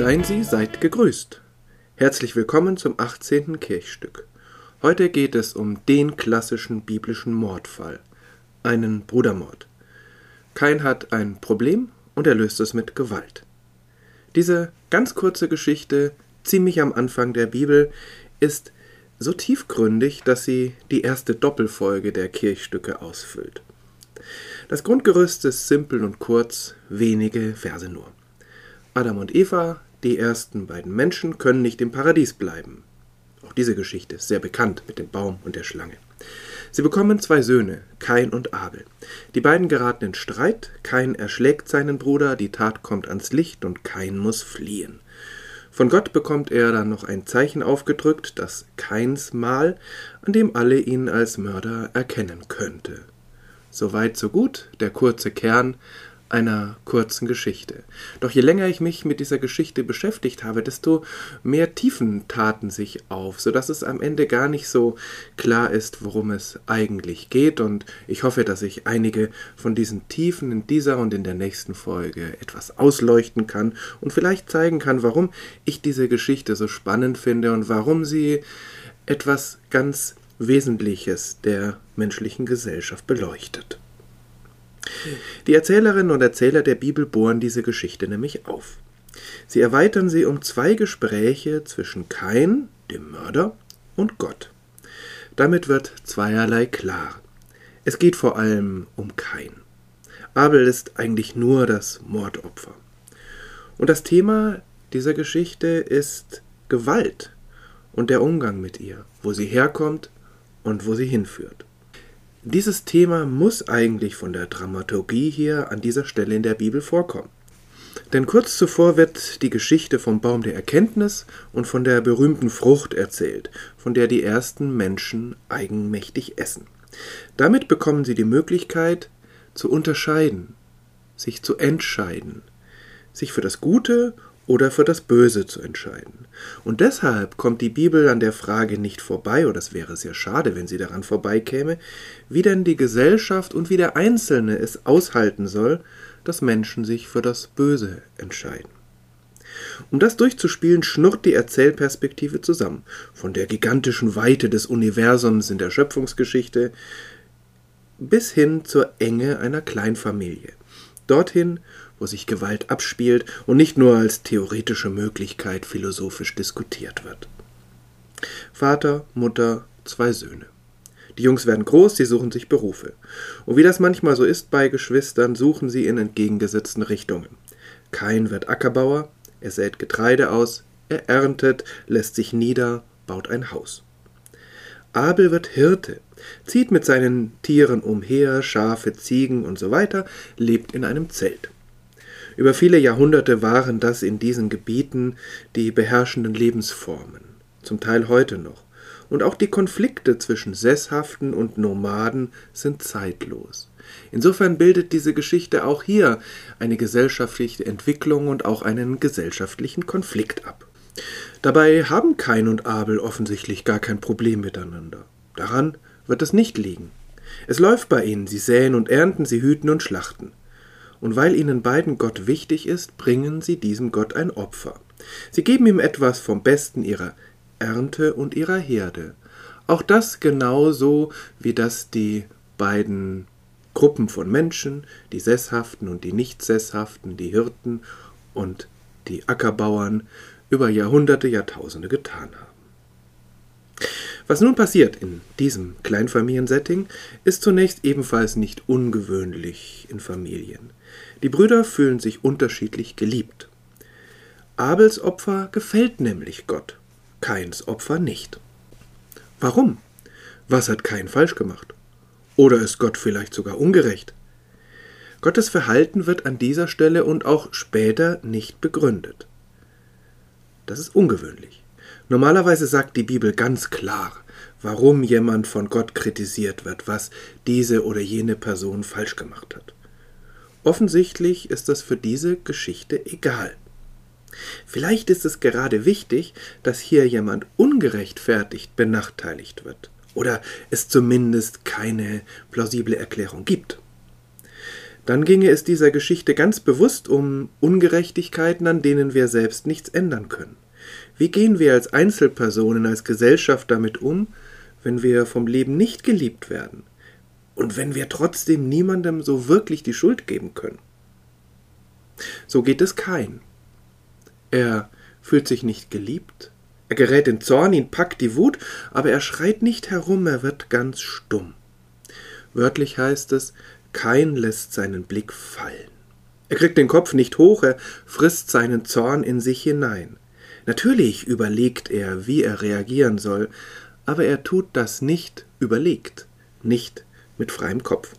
Seien Sie, seid gegrüßt. Herzlich willkommen zum 18. Kirchstück. Heute geht es um den klassischen biblischen Mordfall, einen Brudermord. Kain hat ein Problem und er löst es mit Gewalt. Diese ganz kurze Geschichte, ziemlich am Anfang der Bibel, ist so tiefgründig, dass sie die erste Doppelfolge der Kirchstücke ausfüllt. Das Grundgerüst ist simpel und kurz, wenige Verse nur. Adam und Eva, die ersten beiden Menschen, können nicht im Paradies bleiben. Auch diese Geschichte ist sehr bekannt mit dem Baum und der Schlange. Sie bekommen zwei Söhne, Kain und Abel. Die beiden geraten in Streit, Kain erschlägt seinen Bruder, die Tat kommt ans Licht und Kain muss fliehen. Von Gott bekommt er dann noch ein Zeichen aufgedrückt, das Kains Mal, an dem alle ihn als Mörder erkennen könnte. Soweit so gut, der kurze Kern, einer kurzen Geschichte. Doch je länger ich mich mit dieser Geschichte beschäftigt habe, desto mehr Tiefen taten sich auf, so dass es am Ende gar nicht so klar ist, worum es eigentlich geht. Und ich hoffe, dass ich einige von diesen Tiefen in dieser und in der nächsten Folge etwas ausleuchten kann und vielleicht zeigen kann, warum ich diese Geschichte so spannend finde und warum sie etwas ganz Wesentliches der menschlichen Gesellschaft beleuchtet. Die Erzählerinnen und Erzähler der Bibel bohren diese Geschichte nämlich auf. Sie erweitern sie um zwei Gespräche zwischen Kain, dem Mörder, und Gott. Damit wird zweierlei klar. Es geht vor allem um Kain. Abel ist eigentlich nur das Mordopfer. Und das Thema dieser Geschichte ist Gewalt und der Umgang mit ihr, wo sie herkommt und wo sie hinführt. Dieses Thema muss eigentlich von der Dramaturgie hier an dieser Stelle in der Bibel vorkommen. Denn kurz zuvor wird die Geschichte vom Baum der Erkenntnis und von der berühmten Frucht erzählt, von der die ersten Menschen eigenmächtig essen. Damit bekommen sie die Möglichkeit zu unterscheiden, sich zu entscheiden, sich für das Gute oder für das Böse zu entscheiden. Und deshalb kommt die Bibel an der Frage nicht vorbei, oder es wäre sehr schade, wenn sie daran vorbeikäme, wie denn die Gesellschaft und wie der Einzelne es aushalten soll, dass Menschen sich für das Böse entscheiden. Um das durchzuspielen, schnurrt die Erzählperspektive zusammen, von der gigantischen Weite des Universums in der Schöpfungsgeschichte bis hin zur Enge einer Kleinfamilie. Dorthin, wo sich Gewalt abspielt und nicht nur als theoretische Möglichkeit philosophisch diskutiert wird. Vater, Mutter, zwei Söhne. Die Jungs werden groß, sie suchen sich Berufe. Und wie das manchmal so ist bei Geschwistern, suchen sie in entgegengesetzten Richtungen. Kain wird Ackerbauer, er sät Getreide aus, er erntet, lässt sich nieder, baut ein Haus. Abel wird Hirte, zieht mit seinen Tieren umher, Schafe, Ziegen und so weiter, lebt in einem Zelt. Über viele Jahrhunderte waren das in diesen Gebieten die beherrschenden Lebensformen, zum Teil heute noch. Und auch die Konflikte zwischen Sesshaften und Nomaden sind zeitlos. Insofern bildet diese Geschichte auch hier eine gesellschaftliche Entwicklung und auch einen gesellschaftlichen Konflikt ab. Dabei haben Kain und Abel offensichtlich gar kein Problem miteinander. Daran wird es nicht liegen. Es läuft bei ihnen, sie säen und ernten, sie hüten und schlachten und weil ihnen beiden Gott wichtig ist, bringen sie diesem Gott ein Opfer. Sie geben ihm etwas vom Besten ihrer Ernte und ihrer Herde. Auch das genauso, wie das die beiden Gruppen von Menschen, die Sesshaften und die Nicht-Sesshaften, die Hirten und die Ackerbauern, über Jahrhunderte, Jahrtausende getan haben. Was nun passiert in diesem Kleinfamiliensetting, ist zunächst ebenfalls nicht ungewöhnlich in Familien. Die Brüder fühlen sich unterschiedlich geliebt. Abels Opfer gefällt nämlich Gott, Kains Opfer nicht. Warum? Was hat Kain falsch gemacht? Oder ist Gott vielleicht sogar ungerecht? Gottes Verhalten wird an dieser Stelle und auch später nicht begründet. Das ist ungewöhnlich. Normalerweise sagt die Bibel ganz klar, warum jemand von Gott kritisiert wird, was diese oder jene Person falsch gemacht hat. Offensichtlich ist das für diese Geschichte egal. Vielleicht ist es gerade wichtig, dass hier jemand ungerechtfertigt benachteiligt wird oder es zumindest keine plausible Erklärung gibt. dann ginge es dieser Geschichte ganz bewusst um Ungerechtigkeiten, an denen wir selbst nichts ändern können. Wie gehen wir als Einzelpersonen, als Gesellschaft damit um, wenn wir vom Leben nicht geliebt werden und wenn wir trotzdem niemandem so wirklich die Schuld geben können? So geht es kein. Er fühlt sich nicht geliebt, er gerät in Zorn, ihn packt die Wut, aber er schreit nicht herum, er wird ganz stumm. Wörtlich heißt es, kein lässt seinen Blick fallen. Er kriegt den Kopf nicht hoch, er frisst seinen Zorn in sich hinein. Natürlich überlegt er, wie er reagieren soll, aber er tut das nicht überlegt, nicht mit freiem Kopf.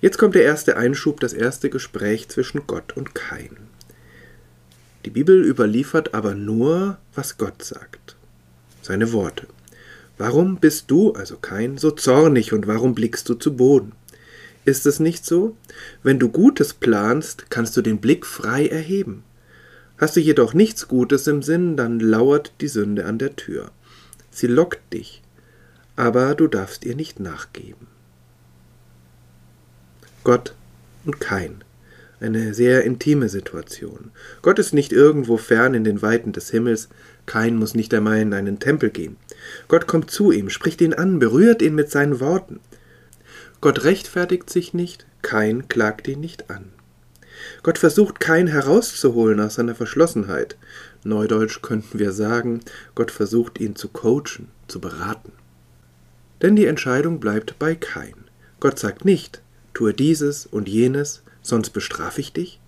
Jetzt kommt der erste Einschub, das erste Gespräch zwischen Gott und Kain. Die Bibel überliefert aber nur, was Gott sagt. Seine Worte. Warum bist du, also Kain, so zornig und warum blickst du zu Boden? Ist es nicht so? Wenn du Gutes planst, kannst du den Blick frei erheben. Hast du jedoch nichts Gutes im Sinn, dann lauert die Sünde an der Tür. Sie lockt dich, aber du darfst ihr nicht nachgeben. Gott und Kain. Eine sehr intime Situation. Gott ist nicht irgendwo fern in den Weiten des Himmels, Kain muss nicht einmal in einen Tempel gehen. Gott kommt zu ihm, spricht ihn an, berührt ihn mit seinen Worten. Gott rechtfertigt sich nicht, Kain klagt ihn nicht an. Gott versucht Kain herauszuholen aus seiner Verschlossenheit. Neudeutsch könnten wir sagen, Gott versucht ihn zu coachen, zu beraten. Denn die Entscheidung bleibt bei Kain. Gott sagt nicht, tue dieses und jenes, sonst bestrafe ich dich?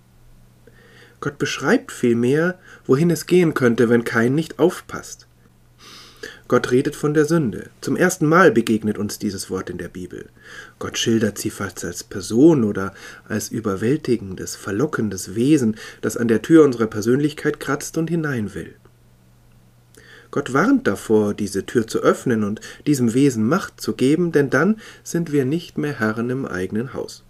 Gott beschreibt vielmehr, wohin es gehen könnte, wenn Kain nicht aufpasst. Gott redet von der Sünde. Zum ersten Mal begegnet uns dieses Wort in der Bibel. Gott schildert sie fast als Person oder als überwältigendes, verlockendes Wesen, das an der Tür unserer Persönlichkeit kratzt und hinein will. Gott warnt davor, diese Tür zu öffnen und diesem Wesen Macht zu geben, denn dann sind wir nicht mehr Herren im eigenen Haus.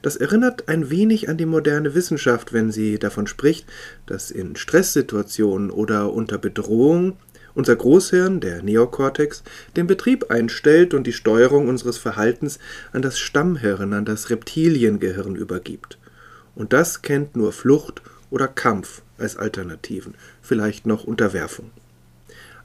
Das erinnert ein wenig an die moderne Wissenschaft, wenn sie davon spricht, dass in Stresssituationen oder unter Bedrohung unser Großhirn, der Neokortex, den Betrieb einstellt und die Steuerung unseres Verhaltens an das Stammhirn, an das Reptiliengehirn übergibt. Und das kennt nur Flucht oder Kampf als Alternativen, vielleicht noch Unterwerfung.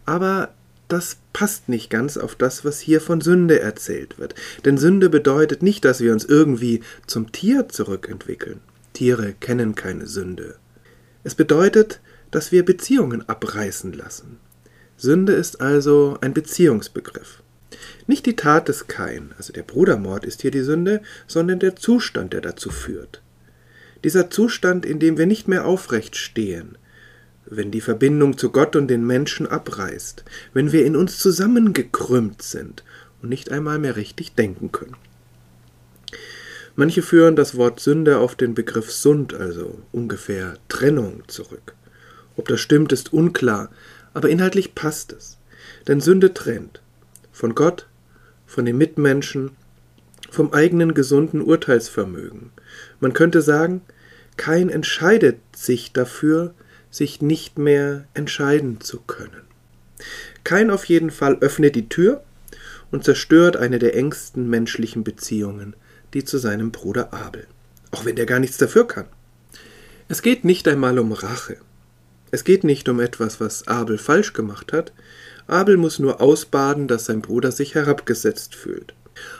Aber das passt nicht ganz auf das, was hier von Sünde erzählt wird. Denn Sünde bedeutet nicht, dass wir uns irgendwie zum Tier zurückentwickeln. Tiere kennen keine Sünde. Es bedeutet, dass wir Beziehungen abreißen lassen. Sünde ist also ein Beziehungsbegriff. Nicht die Tat des Kain, also der Brudermord ist hier die Sünde, sondern der Zustand, der dazu führt. Dieser Zustand, in dem wir nicht mehr aufrecht stehen, wenn die Verbindung zu Gott und den Menschen abreißt, wenn wir in uns zusammengekrümmt sind und nicht einmal mehr richtig denken können. Manche führen das Wort Sünde auf den Begriff Sund, also ungefähr Trennung, zurück. Ob das stimmt, ist unklar, aber inhaltlich passt es. Denn Sünde trennt von Gott, von den Mitmenschen, vom eigenen gesunden Urteilsvermögen. Man könnte sagen, kein entscheidet sich dafür, sich nicht mehr entscheiden zu können. Kein auf jeden Fall öffnet die Tür und zerstört eine der engsten menschlichen Beziehungen, die zu seinem Bruder Abel, auch wenn der gar nichts dafür kann. Es geht nicht einmal um Rache. Es geht nicht um etwas, was Abel falsch gemacht hat. Abel muss nur ausbaden, dass sein Bruder sich herabgesetzt fühlt.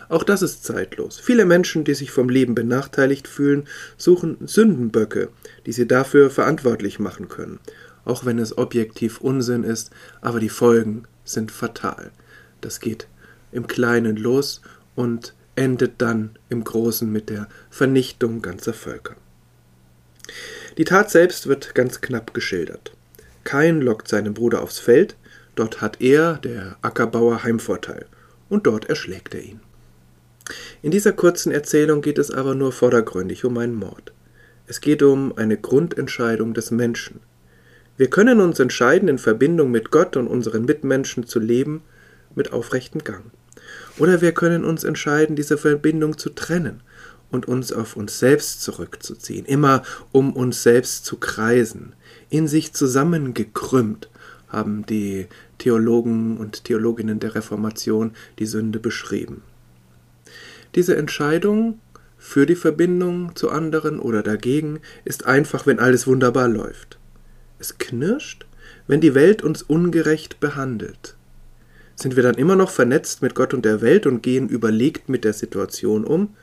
Auch das ist zeitlos. Viele Menschen, die sich vom Leben benachteiligt fühlen, suchen Sündenböcke, die sie dafür verantwortlich machen können, auch wenn es objektiv Unsinn ist, aber die Folgen sind fatal. Das geht im Kleinen los und endet dann im Großen mit der Vernichtung ganzer Völker. Die Tat selbst wird ganz knapp geschildert. Kain lockt seinen Bruder aufs Feld, dort hat er, der Ackerbauer, Heimvorteil, und dort erschlägt er ihn. In dieser kurzen Erzählung geht es aber nur vordergründig um einen Mord. Es geht um eine Grundentscheidung des Menschen. Wir können uns entscheiden, in Verbindung mit Gott und unseren Mitmenschen zu leben, mit aufrechtem Gang. Oder wir können uns entscheiden, diese Verbindung zu trennen und uns auf uns selbst zurückzuziehen, immer um uns selbst zu kreisen, in sich zusammengekrümmt, haben die Theologen und Theologinnen der Reformation die Sünde beschrieben. Diese Entscheidung für die Verbindung zu anderen oder dagegen ist einfach, wenn alles wunderbar läuft. Es knirscht, wenn die Welt uns ungerecht behandelt. Sind wir dann immer noch vernetzt mit Gott und der Welt und gehen überlegt mit der Situation um,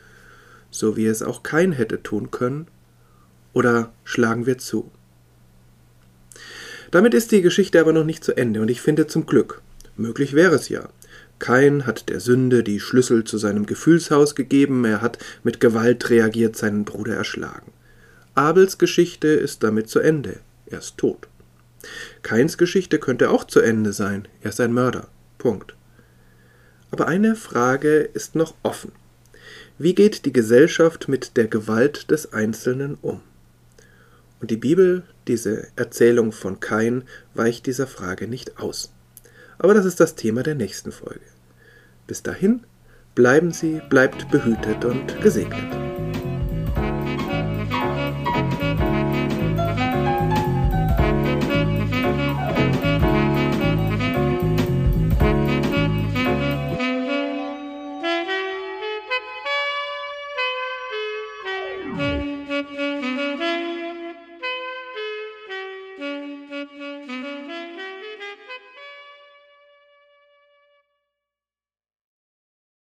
so wie es auch kein hätte tun können, oder schlagen wir zu? Damit ist die Geschichte aber noch nicht zu Ende und ich finde zum Glück. Möglich wäre es ja. Kain hat der Sünde die Schlüssel zu seinem Gefühlshaus gegeben, er hat mit Gewalt reagiert, seinen Bruder erschlagen. Abels Geschichte ist damit zu Ende, er ist tot. Kains Geschichte könnte auch zu Ende sein, er ist ein Mörder. Punkt. Aber eine Frage ist noch offen. Wie geht die Gesellschaft mit der Gewalt des Einzelnen um? Und die Bibel, diese Erzählung von Kain, weicht dieser Frage nicht aus. Aber das ist das Thema der nächsten Folge. Bis dahin, bleiben Sie, bleibt behütet und gesegnet.